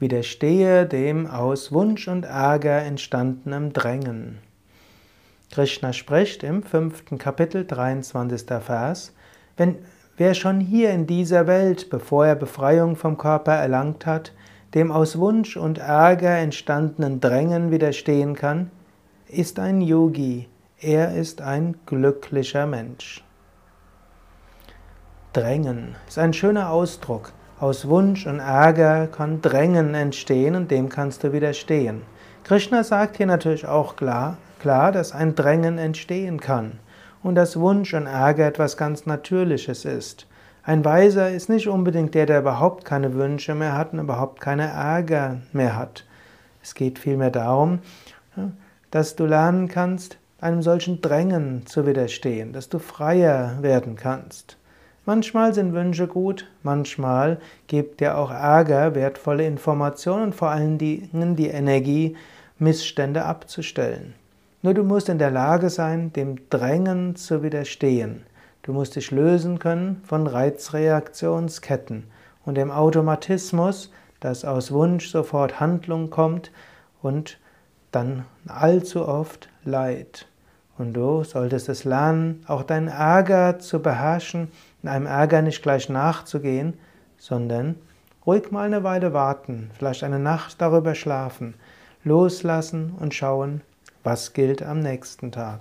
Widerstehe dem aus Wunsch und Ärger entstandenen Drängen. Krishna spricht im fünften Kapitel, 23. Vers, wenn wer schon hier in dieser Welt, bevor er Befreiung vom Körper erlangt hat, dem aus Wunsch und Ärger entstandenen Drängen widerstehen kann, ist ein Yogi, er ist ein glücklicher Mensch. Drängen ist ein schöner Ausdruck. Aus Wunsch und Ärger kann Drängen entstehen und dem kannst du widerstehen. Krishna sagt hier natürlich auch klar, klar, dass ein Drängen entstehen kann und dass Wunsch und Ärger etwas ganz Natürliches ist. Ein Weiser ist nicht unbedingt der, der überhaupt keine Wünsche mehr hat und überhaupt keine Ärger mehr hat. Es geht vielmehr darum, dass du lernen kannst, einem solchen Drängen zu widerstehen, dass du freier werden kannst. Manchmal sind Wünsche gut, manchmal gibt dir auch Ärger wertvolle Informationen und vor allen Dingen die Energie, Missstände abzustellen. Nur du musst in der Lage sein, dem Drängen zu widerstehen. Du musst dich lösen können von Reizreaktionsketten und dem Automatismus, dass aus Wunsch sofort Handlung kommt und dann allzu oft Leid. Und du solltest es lernen, auch deinen Ärger zu beherrschen, in einem Ärger nicht gleich nachzugehen, sondern ruhig mal eine Weile warten, vielleicht eine Nacht darüber schlafen, loslassen und schauen, was gilt am nächsten Tag.